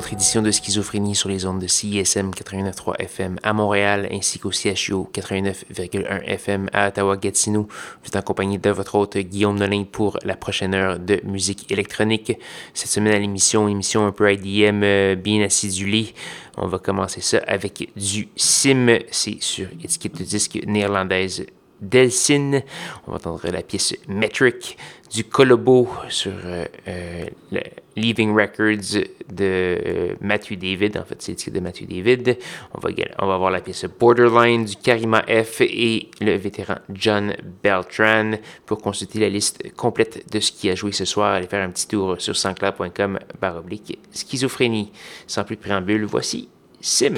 Autre édition de Schizophrénie sur les ondes de CISM 89.3 FM à Montréal ainsi qu'au CHU 89.1 FM à Ottawa-Gatineau. Vous êtes en compagnie de votre hôte Guillaume Nolin pour la prochaine heure de musique électronique. Cette semaine à l'émission, émission un peu IDM euh, bien acidulée. On va commencer ça avec du Sim, c'est sur étiquette de disque néerlandaise Delsin. On va entendre la pièce Metric du Colobo sur euh, euh, Leaving Records de euh, Matthew David. En fait, c'est le titre de Matthew David. On va, on va voir la pièce Borderline du Karima F et le vétéran John Beltran. Pour consulter la liste complète de ce qui a joué ce soir, allez faire un petit tour sur sanscloud.com baroblique schizophrénie. Sans plus de préambule, voici Sim.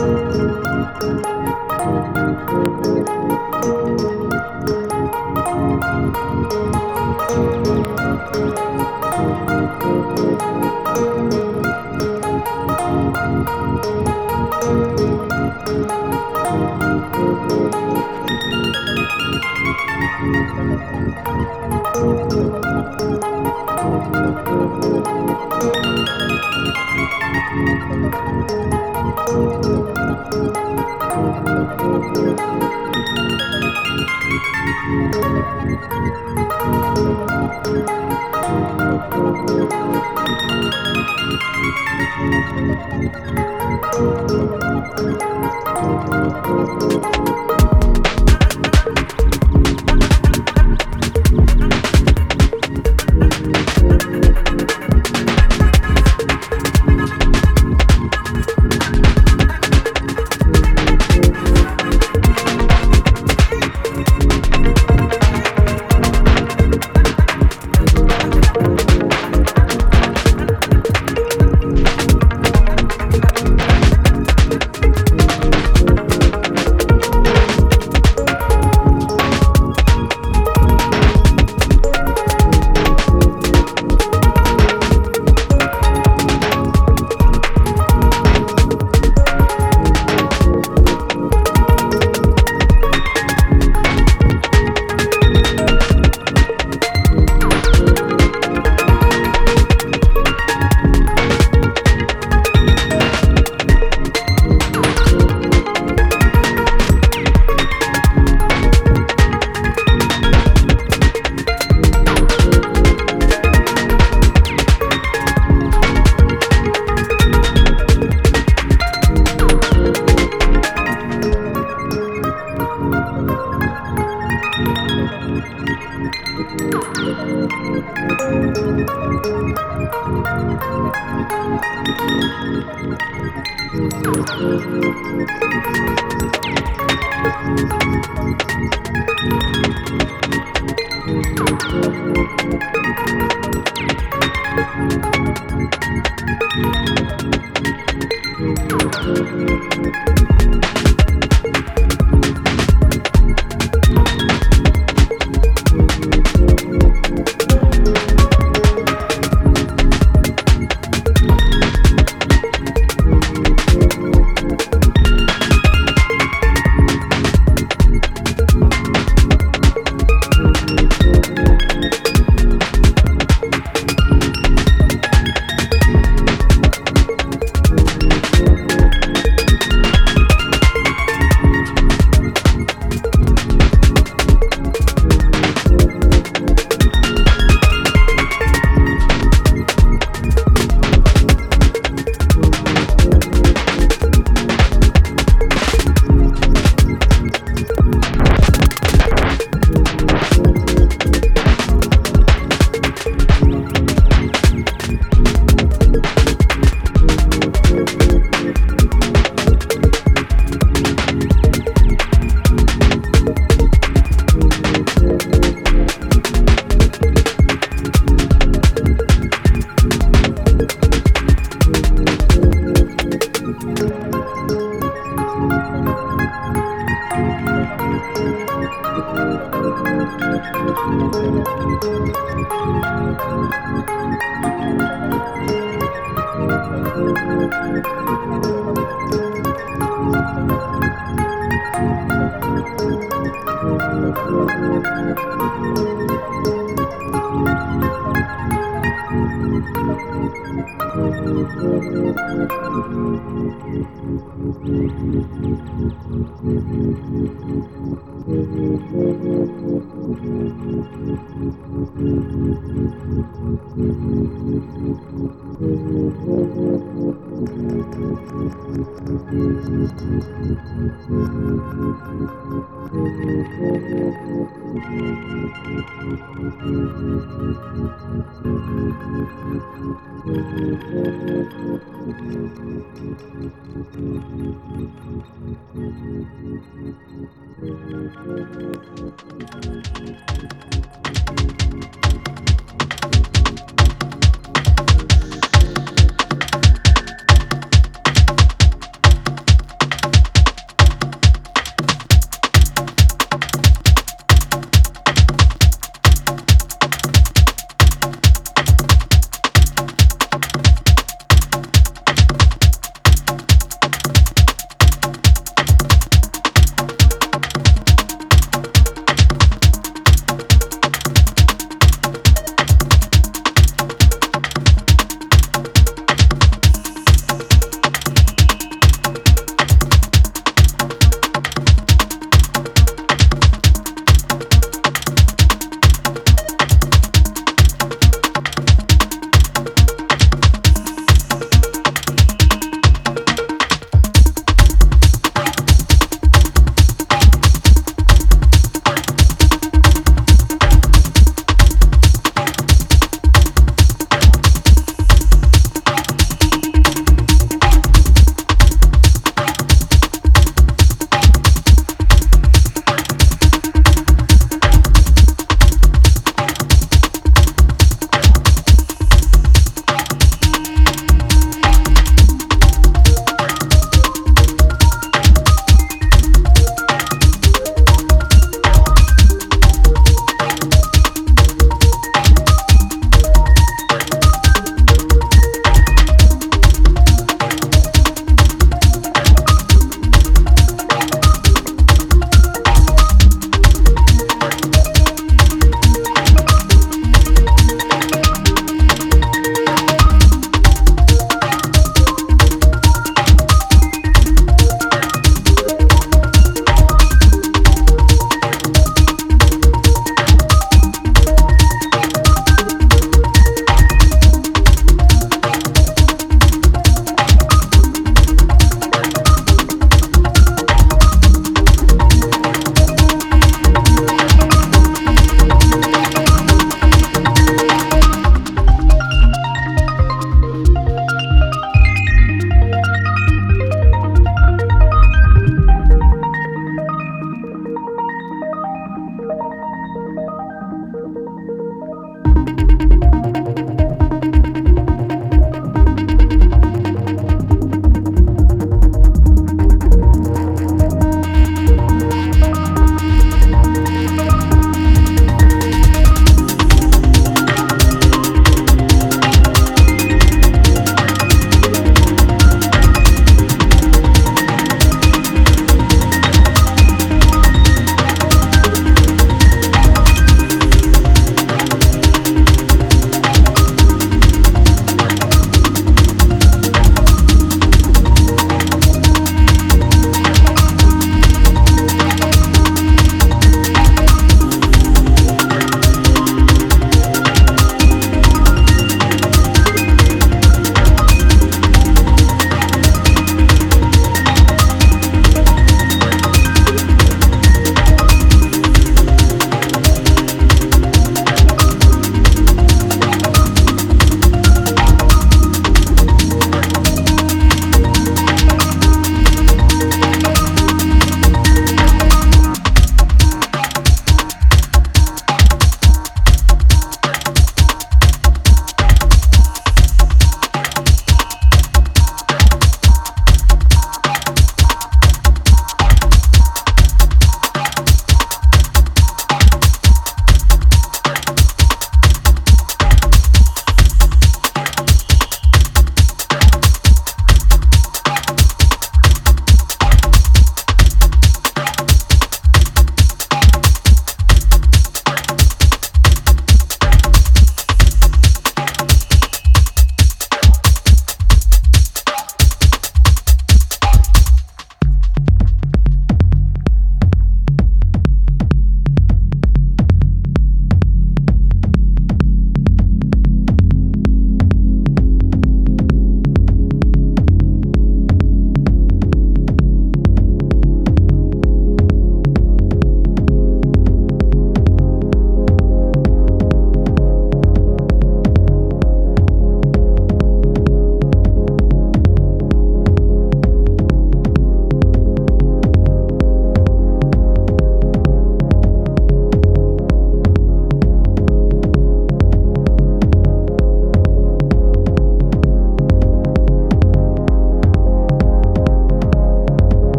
Thank you.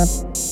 not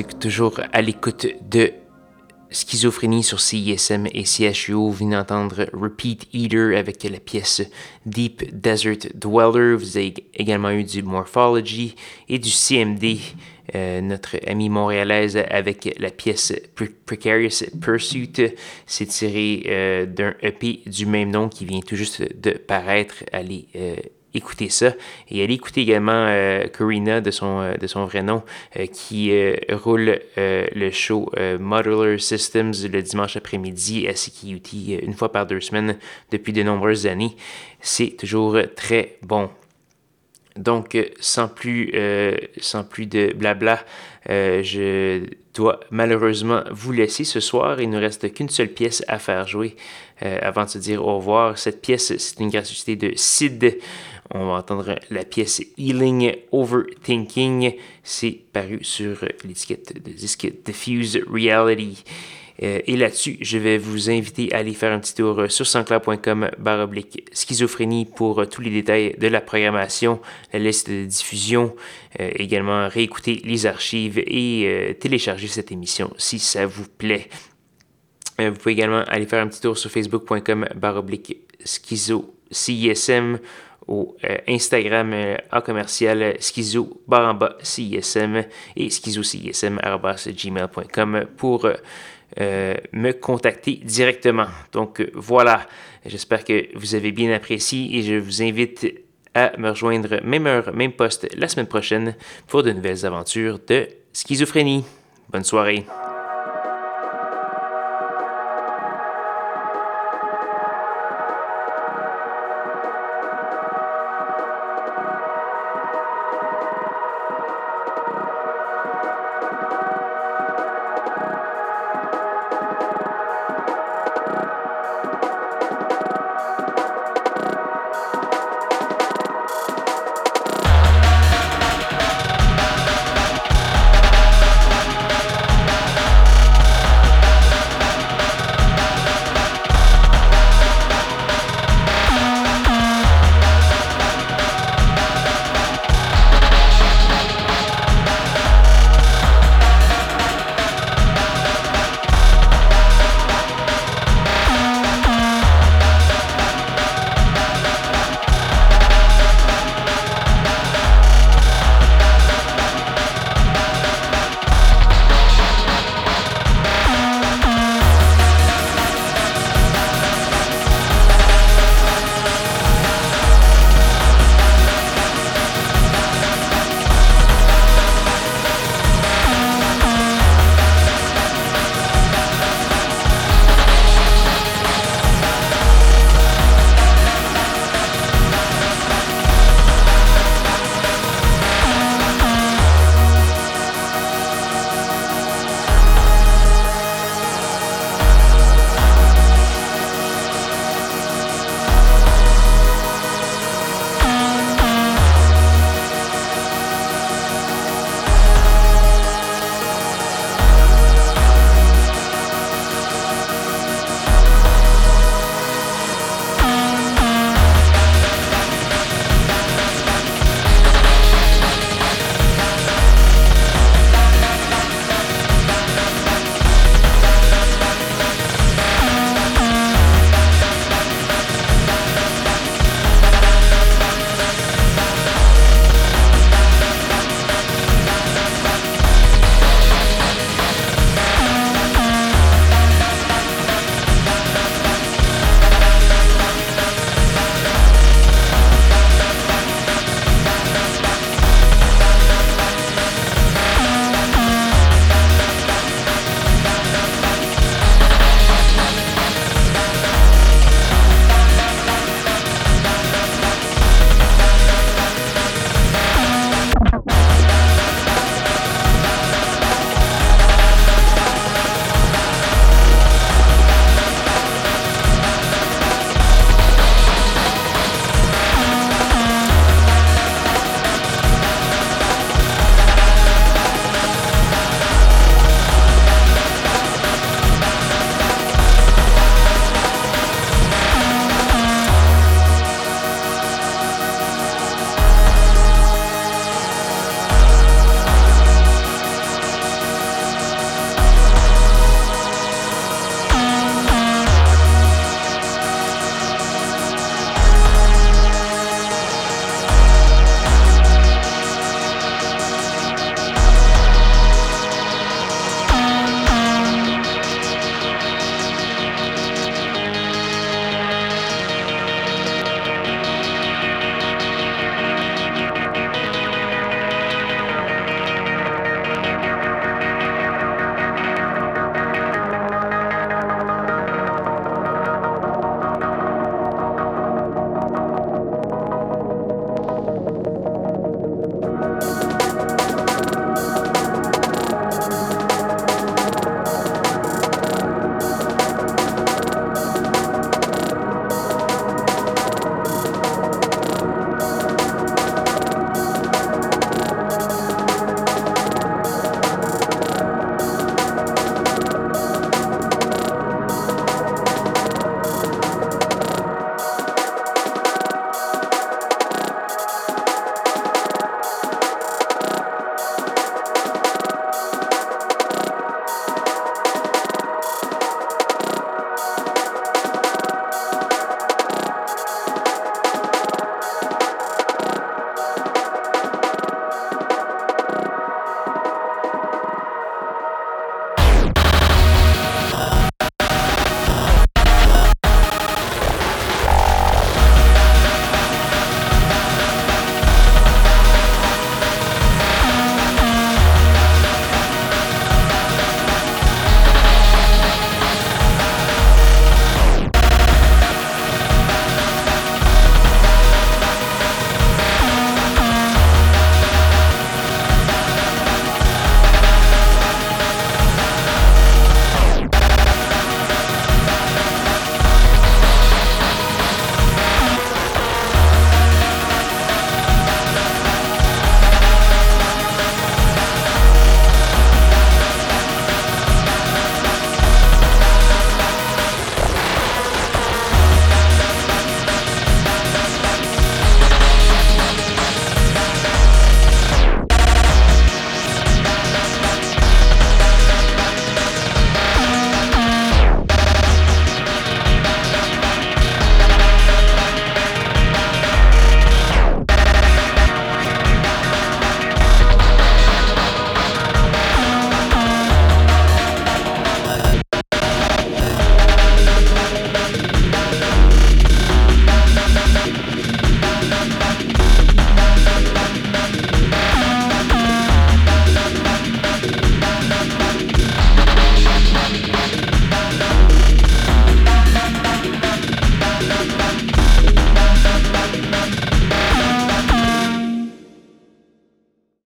êtes toujours à l'écoute de Schizophrénie sur CISM et CHU. Vous venez d'entendre Repeat Eater avec la pièce Deep Desert Dweller. Vous avez également eu du Morphology et du CMD, euh, notre amie montréalaise, avec la pièce Precarious Pursuit. C'est tiré euh, d'un EP du même nom qui vient tout juste de paraître. Allez euh, écouter ça. Et allez écouter également euh, Corina de son, euh, de son vrai nom euh, qui roule le show Modular Systems le dimanche après-midi à CQT une fois par deux semaines depuis de nombreuses années. C'est toujours très bon. Donc, sans plus, sans plus de blabla, je dois malheureusement vous laisser ce soir. Il ne reste qu'une seule pièce à faire jouer avant de se dire au revoir. Cette pièce, c'est une gratuité de Sid. On va entendre la pièce Healing Overthinking. C'est paru sur l'étiquette de disque Diffuse Reality. Euh, et là-dessus, je vais vous inviter à aller faire un petit tour sur sansclair.com baroblique schizophrénie pour tous les détails de la programmation, la liste de diffusion, euh, également réécouter les archives et euh, télécharger cette émission si ça vous plaît. vous pouvez également aller faire un petit tour sur facebook.com baroblique schizo CISM au euh, Instagram euh, en commercial schizo baramba CISM et pour euh, me contacter directement. Donc voilà, j'espère que vous avez bien apprécié et je vous invite à me rejoindre même heure, même poste la semaine prochaine pour de nouvelles aventures de schizophrénie. Bonne soirée.